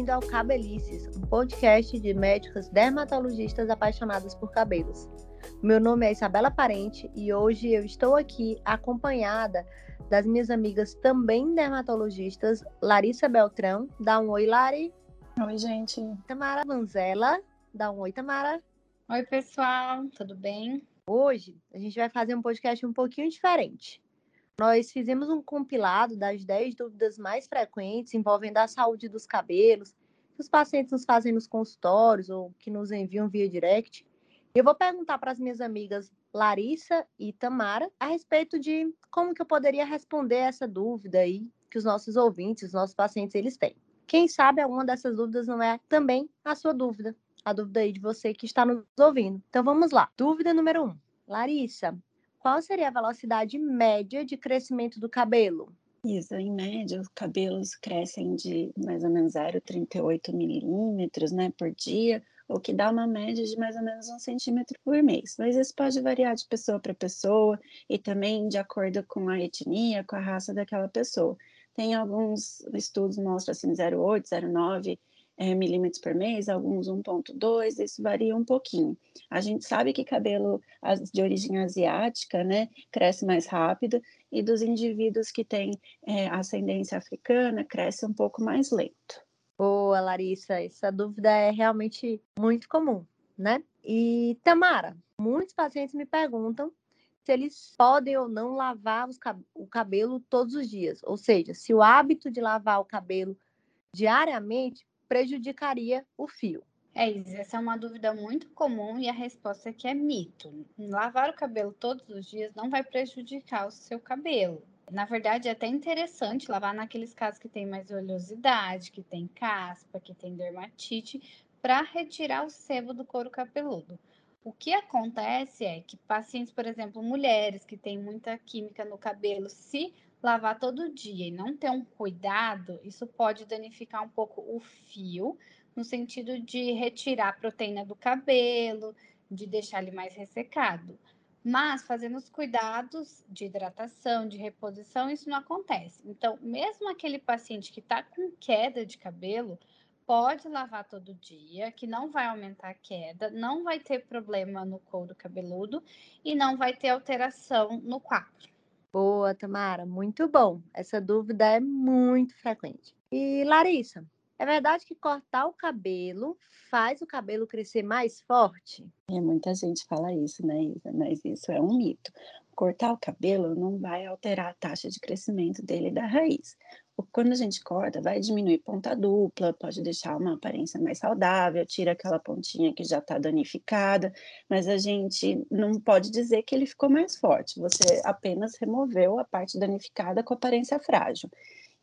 bem-vindo ao Cabelices, um podcast de médicas dermatologistas apaixonadas por cabelos. Meu nome é Isabela Parente e hoje eu estou aqui acompanhada das minhas amigas também dermatologistas, Larissa Beltrão. Dá um oi, Lari. Oi, gente. Tamara Vanzella. Dá um oi, Tamara. Oi, pessoal. Tudo bem? Hoje a gente vai fazer um podcast um pouquinho diferente. Nós fizemos um compilado das 10 dúvidas mais frequentes envolvendo a saúde dos cabelos, que os pacientes nos fazem nos consultórios ou que nos enviam via direct. Eu vou perguntar para as minhas amigas Larissa e Tamara a respeito de como que eu poderia responder essa dúvida aí que os nossos ouvintes, os nossos pacientes, eles têm. Quem sabe alguma dessas dúvidas não é também a sua dúvida, a dúvida aí de você que está nos ouvindo. Então vamos lá. Dúvida número um. Larissa, qual seria a velocidade média de crescimento do cabelo? Isso, em média, os cabelos crescem de mais ou menos 0,38 milímetros né, por dia, o que dá uma média de mais ou menos um centímetro por mês. Mas isso pode variar de pessoa para pessoa e também de acordo com a etnia, com a raça daquela pessoa. Tem alguns estudos mostram assim 0,8, 0,9 é, milímetros por mês, alguns 1,2, isso varia um pouquinho. A gente sabe que cabelo de origem asiática, né, cresce mais rápido, e dos indivíduos que têm é, ascendência africana, cresce um pouco mais lento. Boa, Larissa, essa dúvida é realmente muito comum, né? E Tamara, muitos pacientes me perguntam se eles podem ou não lavar o cabelo todos os dias, ou seja, se o hábito de lavar o cabelo diariamente prejudicaria o fio? É isso, essa é uma dúvida muito comum e a resposta é que é mito. Lavar o cabelo todos os dias não vai prejudicar o seu cabelo. Na verdade, é até interessante lavar naqueles casos que tem mais oleosidade, que tem caspa, que tem dermatite, para retirar o sebo do couro cabeludo. O que acontece é que pacientes, por exemplo, mulheres que têm muita química no cabelo, se lavar todo dia e não ter um cuidado, isso pode danificar um pouco o fio, no sentido de retirar a proteína do cabelo, de deixar ele mais ressecado. Mas fazendo os cuidados de hidratação, de reposição, isso não acontece. Então, mesmo aquele paciente que está com queda de cabelo, pode lavar todo dia, que não vai aumentar a queda, não vai ter problema no couro cabeludo e não vai ter alteração no quadro. Boa, Tamara, muito bom. Essa dúvida é muito frequente. E Larissa, é verdade que cortar o cabelo faz o cabelo crescer mais forte? É, muita gente fala isso, né, Isa? Mas isso é um mito. Cortar o cabelo não vai alterar a taxa de crescimento dele da raiz quando a gente corta, vai diminuir ponta dupla, pode deixar uma aparência mais saudável, tira aquela pontinha que já está danificada, mas a gente não pode dizer que ele ficou mais forte, você apenas removeu a parte danificada com aparência frágil.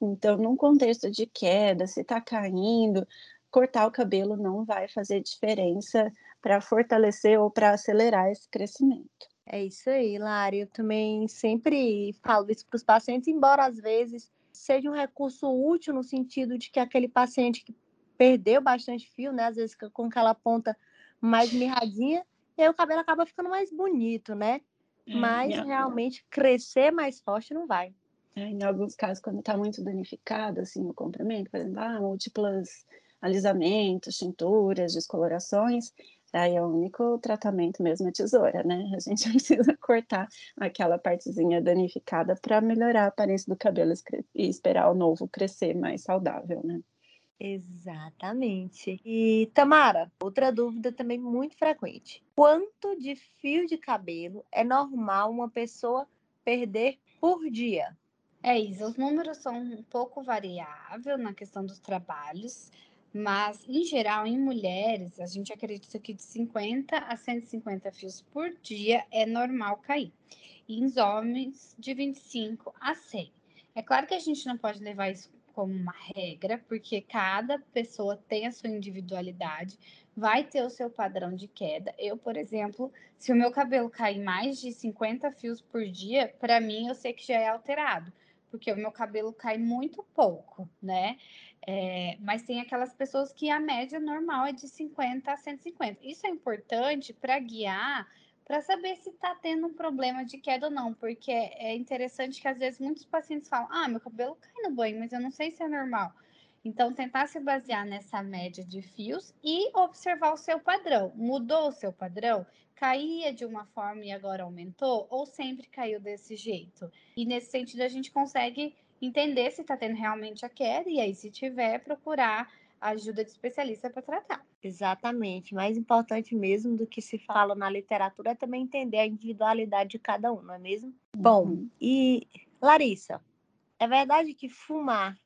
Então, num contexto de queda, se está caindo, cortar o cabelo não vai fazer diferença para fortalecer ou para acelerar esse crescimento. É isso aí, Lari. Eu também sempre falo isso para os pacientes, embora às vezes seja um recurso útil no sentido de que aquele paciente que perdeu bastante fio, né, às vezes com aquela ponta mais mirradinha, e aí o cabelo acaba ficando mais bonito, né? É, Mas realmente crescer mais forte não vai. É, em alguns casos, quando está muito danificado, assim, o comprimento, por exemplo, ah, múltiplas alisamentos, tinturas, descolorações, Aí é o único tratamento mesmo é tesoura, né? A gente precisa cortar aquela partezinha danificada para melhorar a aparência do cabelo e esperar o novo crescer mais saudável, né? Exatamente. E Tamara, outra dúvida também muito frequente. Quanto de fio de cabelo é normal uma pessoa perder por dia? É isso, os números são um pouco variáveis na questão dos trabalhos. Mas, em geral, em mulheres, a gente acredita que de 50 a 150 fios por dia é normal cair. E em homens, de 25 a 100. É claro que a gente não pode levar isso como uma regra, porque cada pessoa tem a sua individualidade, vai ter o seu padrão de queda. Eu, por exemplo, se o meu cabelo cair mais de 50 fios por dia, para mim eu sei que já é alterado, porque o meu cabelo cai muito pouco, né? É, mas tem aquelas pessoas que a média normal é de 50 a 150. Isso é importante para guiar, para saber se está tendo um problema de queda ou não, porque é interessante que às vezes muitos pacientes falam: ah, meu cabelo cai no banho, mas eu não sei se é normal. Então, tentar se basear nessa média de fios e observar o seu padrão. Mudou o seu padrão? Caía de uma forma e agora aumentou? Ou sempre caiu desse jeito? E nesse sentido, a gente consegue entender se está tendo realmente a queda e aí, se tiver, procurar ajuda de especialista para tratar. Exatamente. Mais importante mesmo do que se fala na literatura é também entender a individualidade de cada um, não é mesmo? Uhum. Bom, e Larissa, é verdade que fumar,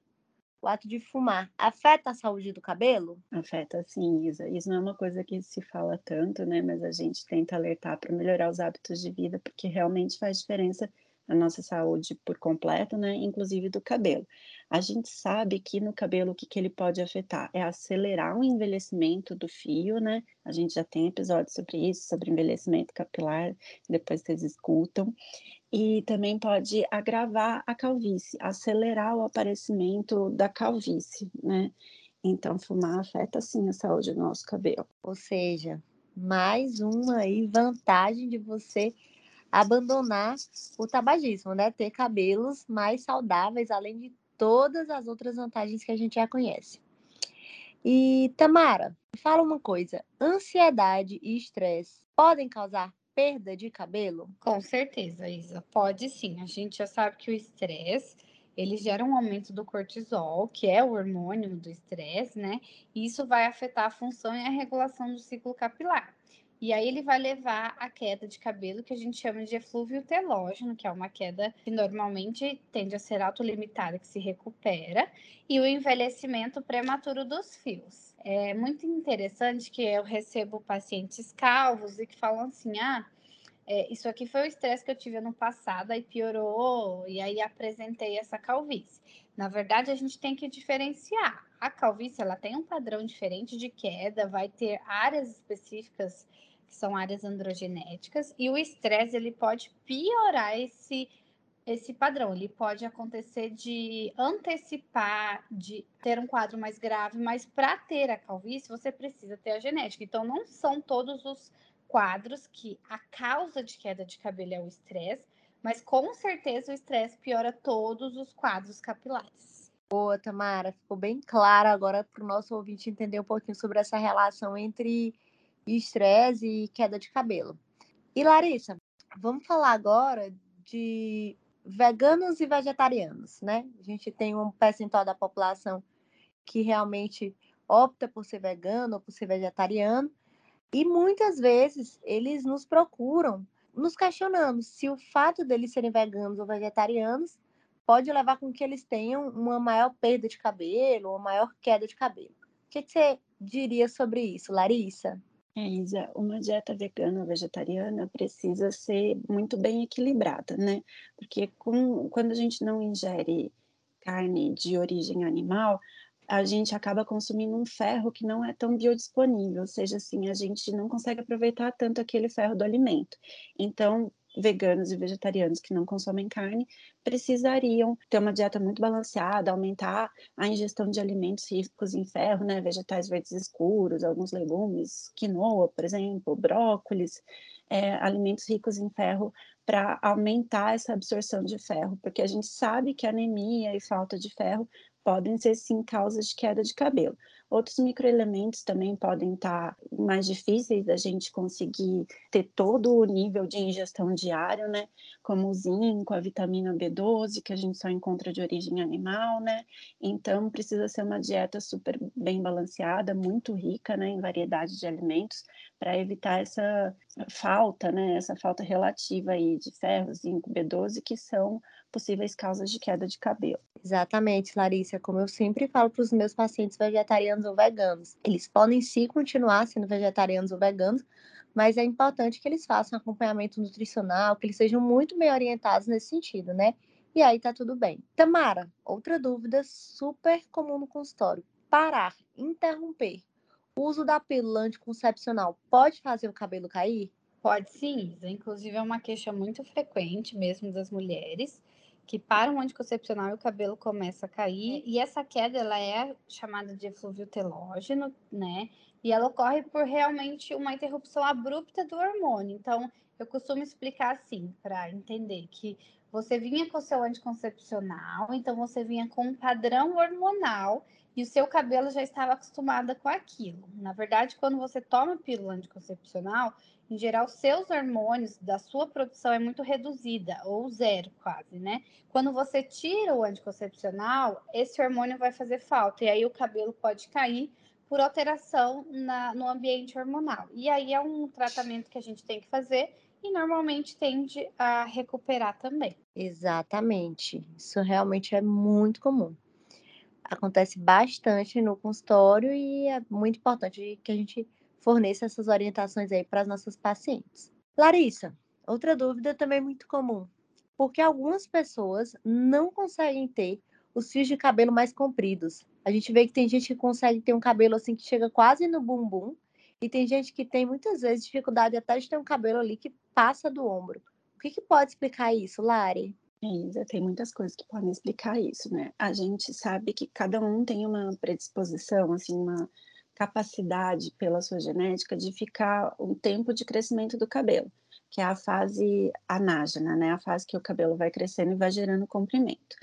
o ato de fumar, afeta a saúde do cabelo? Afeta sim, Isa. Isso não é uma coisa que se fala tanto, né? Mas a gente tenta alertar para melhorar os hábitos de vida, porque realmente faz diferença a nossa saúde por completo, né? Inclusive do cabelo. A gente sabe que no cabelo o que, que ele pode afetar é acelerar o envelhecimento do fio, né? A gente já tem episódios sobre isso, sobre envelhecimento capilar, depois vocês escutam. E também pode agravar a calvície, acelerar o aparecimento da calvície, né? Então, fumar afeta sim a saúde do nosso cabelo. Ou seja, mais uma aí vantagem de você abandonar o tabagismo, né? Ter cabelos mais saudáveis, além de todas as outras vantagens que a gente já conhece. E Tamara, fala uma coisa: ansiedade e estresse podem causar perda de cabelo? Com certeza, Isa. Pode sim. A gente já sabe que o estresse ele gera um aumento do cortisol, que é o hormônio do estresse, né? E isso vai afetar a função e a regulação do ciclo capilar. E aí ele vai levar a queda de cabelo que a gente chama de eflúvio telógeno, que é uma queda que normalmente tende a ser autolimitada, que se recupera, e o envelhecimento prematuro dos fios. É muito interessante que eu recebo pacientes calvos e que falam assim: ah, é, isso aqui foi o estresse que eu tive ano passado, aí piorou, e aí apresentei essa calvície. Na verdade, a gente tem que diferenciar. A calvície ela tem um padrão diferente de queda, vai ter áreas específicas que são áreas androgenéticas, e o estresse ele pode piorar esse esse padrão. Ele pode acontecer de antecipar, de ter um quadro mais grave, mas para ter a calvície você precisa ter a genética. Então não são todos os quadros que a causa de queda de cabelo é o estresse, mas com certeza o estresse piora todos os quadros capilares. Boa, Tamara, ficou bem claro agora para o nosso ouvinte entender um pouquinho sobre essa relação entre estresse e queda de cabelo. E Larissa, vamos falar agora de veganos e vegetarianos, né? A gente tem um percentual da população que realmente opta por ser vegano ou por ser vegetariano, e muitas vezes eles nos procuram, nos questionando se o fato deles serem veganos ou vegetarianos pode levar com que eles tenham uma maior perda de cabelo ou maior queda de cabelo. O que você diria sobre isso, Larissa? É, Isa, uma dieta vegana ou vegetariana precisa ser muito bem equilibrada, né? Porque com, quando a gente não ingere carne de origem animal, a gente acaba consumindo um ferro que não é tão biodisponível, ou seja, assim, a gente não consegue aproveitar tanto aquele ferro do alimento. Então, veganos e vegetarianos que não consomem carne precisariam ter uma dieta muito balanceada, aumentar a ingestão de alimentos ricos em ferro, né, vegetais verdes escuros, alguns legumes, quinoa, por exemplo, brócolis, é, alimentos ricos em ferro para aumentar essa absorção de ferro, porque a gente sabe que anemia e falta de ferro podem ser sim causas de queda de cabelo. Outros microelementos também podem estar mais difíceis da gente conseguir ter todo o nível de ingestão diário, né? Como o zinco, a vitamina B12, que a gente só encontra de origem animal, né? Então precisa ser uma dieta super bem balanceada, muito rica, né, em variedade de alimentos, para evitar essa falta, né? Essa falta relativa aí de ferro, zinco, B12, que são possíveis causas de queda de cabelo. Exatamente, Larissa. Como eu sempre falo para os meus pacientes vegetarianos ou veganos, eles podem sim continuar sendo vegetarianos ou veganos, mas é importante que eles façam acompanhamento nutricional, que eles sejam muito bem orientados nesse sentido, né? E aí tá tudo bem. Tamara, outra dúvida super comum no consultório: parar, interromper o uso da pílula anticoncepcional pode fazer o cabelo cair? Pode sim, inclusive é uma queixa muito frequente mesmo das mulheres que para um anticoncepcional o cabelo começa a cair. E essa queda ela é chamada de eflúvio telógeno, né? E ela ocorre por realmente uma interrupção abrupta do hormônio. Então, eu costumo explicar assim, para entender que você vinha com o seu anticoncepcional, então você vinha com um padrão hormonal e o seu cabelo já estava acostumado com aquilo. Na verdade, quando você toma pílula anticoncepcional, em geral, seus hormônios da sua produção é muito reduzida, ou zero quase, né? Quando você tira o anticoncepcional, esse hormônio vai fazer falta, e aí o cabelo pode cair por alteração na, no ambiente hormonal. E aí é um tratamento que a gente tem que fazer e normalmente tende a recuperar também. Exatamente. Isso realmente é muito comum. Acontece bastante no consultório e é muito importante que a gente forneça essas orientações aí para as nossas pacientes. Larissa, outra dúvida também muito comum. Por que algumas pessoas não conseguem ter os fios de cabelo mais compridos? A gente vê que tem gente que consegue ter um cabelo assim que chega quase no bumbum, e tem gente que tem muitas vezes dificuldade até de ter um cabelo ali que passa do ombro. O que, que pode explicar isso, Lari? Isa, tem muitas coisas que podem explicar isso, né? A gente sabe que cada um tem uma predisposição, assim, uma capacidade pela sua genética de ficar um tempo de crescimento do cabelo, que é a fase anágena, né? A fase que o cabelo vai crescendo e vai gerando comprimento.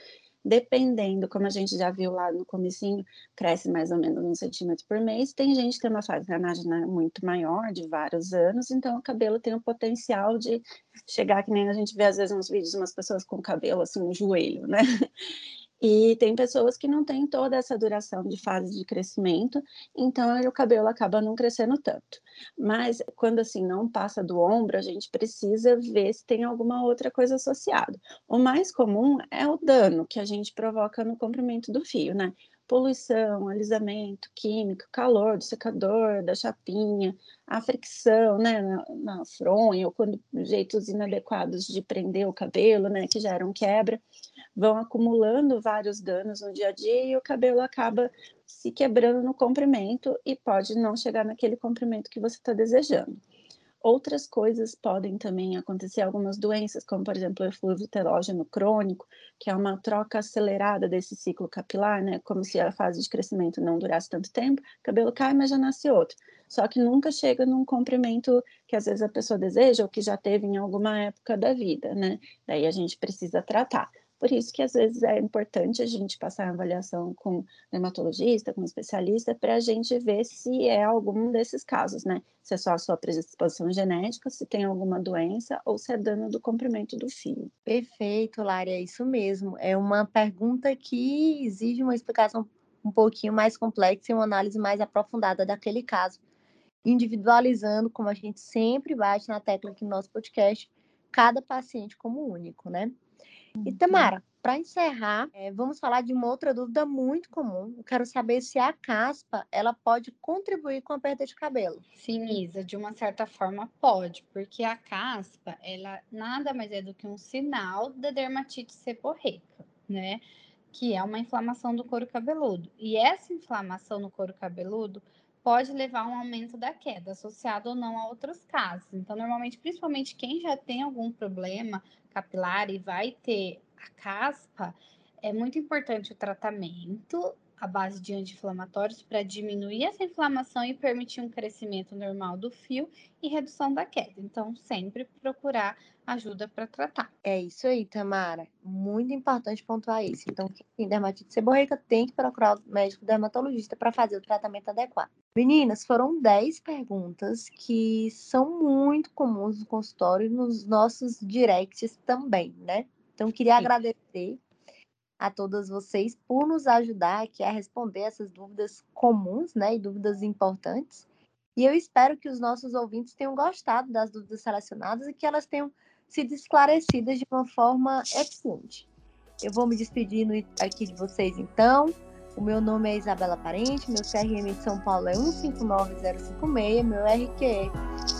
Dependendo, como a gente já viu lá no comecinho, cresce mais ou menos um centímetro por mês. Tem gente que tem uma fase anágena muito maior, de vários anos, então o cabelo tem o potencial de chegar, que nem a gente vê às vezes nos vídeos, umas pessoas com cabelo assim, no joelho, né? E tem pessoas que não têm toda essa duração de fase de crescimento, então o cabelo acaba não crescendo tanto. Mas quando assim não passa do ombro, a gente precisa ver se tem alguma outra coisa associada. O mais comum é o dano que a gente provoca no comprimento do fio, né? Poluição, alisamento, químico, calor do secador, da chapinha, a fricção, né, na, na fronha, ou quando jeitos inadequados de prender o cabelo, né, que geram quebra vão acumulando vários danos no dia a dia e o cabelo acaba se quebrando no comprimento e pode não chegar naquele comprimento que você está desejando. Outras coisas podem também acontecer, algumas doenças, como por exemplo o eflúvio telógeno crônico, que é uma troca acelerada desse ciclo capilar, né? Como se a fase de crescimento não durasse tanto tempo, cabelo cai, mas já nasce outro. Só que nunca chega num comprimento que às vezes a pessoa deseja ou que já teve em alguma época da vida, né? Daí a gente precisa tratar. Por isso que às vezes é importante a gente passar a avaliação com dermatologista, com especialista, para a gente ver se é algum desses casos, né? Se é só a sua predisposição genética, se tem alguma doença ou se é dano do comprimento do fio. Perfeito, Lara, é isso mesmo. É uma pergunta que exige uma explicação um pouquinho mais complexa e uma análise mais aprofundada daquele caso, individualizando, como a gente sempre bate na tecla aqui no nosso podcast, cada paciente como único, né? E Tamara, para encerrar, é, vamos falar de uma outra dúvida muito comum. Eu quero saber se a caspa ela pode contribuir com a perda de cabelo. Sim, Isa, de uma certa forma pode, porque a caspa ela nada mais é do que um sinal da dermatite seborreica, né? Que é uma inflamação do couro cabeludo. E essa inflamação no couro cabeludo pode levar a um aumento da queda, associado ou não a outros casos. Então, normalmente, principalmente quem já tem algum problema capilar e vai ter a caspa, é muito importante o tratamento à base de anti-inflamatórios para diminuir essa inflamação e permitir um crescimento normal do fio e redução da queda. Então, sempre procurar ajuda para tratar. É isso aí, Tamara. Muito importante pontuar isso. Então, quem tem dermatite seborreica tem que procurar o médico dermatologista para fazer o tratamento adequado. Meninas, foram 10 perguntas que são muito comuns no consultório e nos nossos directs também, né? Então, queria Sim. agradecer a todas vocês por nos ajudar aqui a responder essas dúvidas comuns, né, e dúvidas importantes. E eu espero que os nossos ouvintes tenham gostado das dúvidas selecionadas e que elas tenham sido esclarecidas de uma forma eficiente. Eu vou me despedindo aqui de vocês então. O meu nome é Isabela Parente, meu CRM de São Paulo é 159056, meu RQE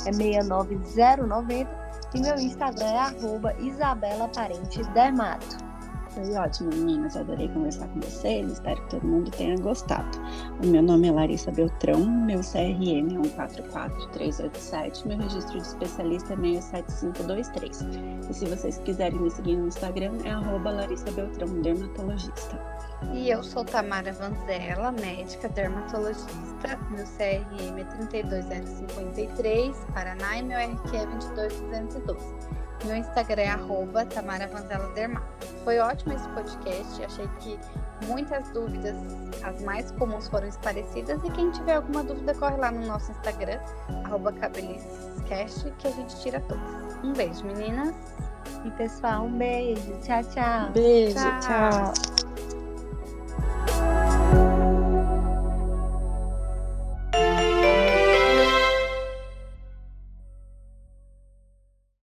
é 69090 e meu Instagram é arroba Isabela Parente Dermato. Foi ótimo, meninas. Adorei conversar com vocês. Espero que todo mundo tenha gostado. O meu nome é Larissa Beltrão, meu CRM é 144387, meu registro de especialista é 67523. E se vocês quiserem me seguir no Instagram, é Larissa Beltrão, dermatologista. E eu sou Tamara Vanzella, médica dermatologista. Meu CRM é 32053, Paraná, e meu RQ é 22212. Meu Instagram é arroba Tamara Vanzela Dermato. Foi ótimo esse podcast. Achei que muitas dúvidas, as mais comuns, foram esclarecidas. E quem tiver alguma dúvida, corre lá no nosso Instagram, Cabelicast, que a gente tira todas. Um beijo, meninas. E pessoal, um beijo. Tchau, tchau. Beijo, Tchau. tchau.